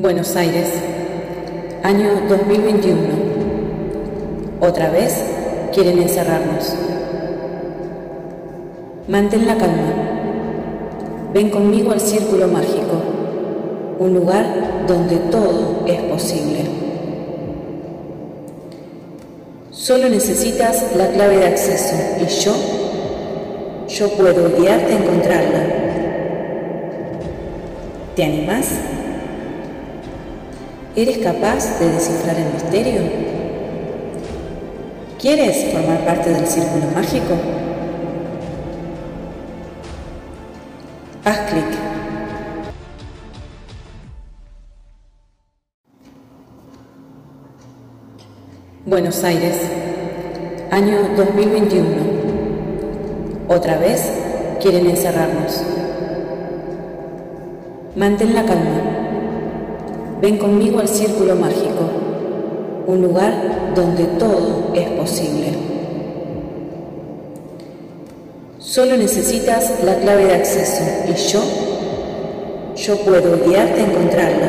Buenos Aires, año 2021. Otra vez quieren encerrarnos. Mantén la calma. Ven conmigo al círculo mágico, un lugar donde todo es posible. Solo necesitas la clave de acceso y yo, yo puedo guiarte a encontrarla. ¿Te animás? ¿Eres capaz de descifrar el misterio? ¿Quieres formar parte del círculo mágico? Haz clic. Buenos Aires, año 2021. Otra vez quieren encerrarnos. Mantén la calma. Ven conmigo al círculo mágico, un lugar donde todo es posible. Solo necesitas la clave de acceso y yo, yo puedo guiarte a encontrarla.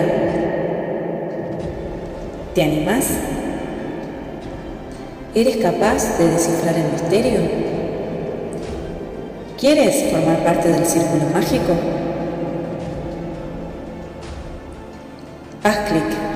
¿Te animás? ¿Eres capaz de descifrar el misterio? ¿Quieres formar parte del círculo mágico? Par clic.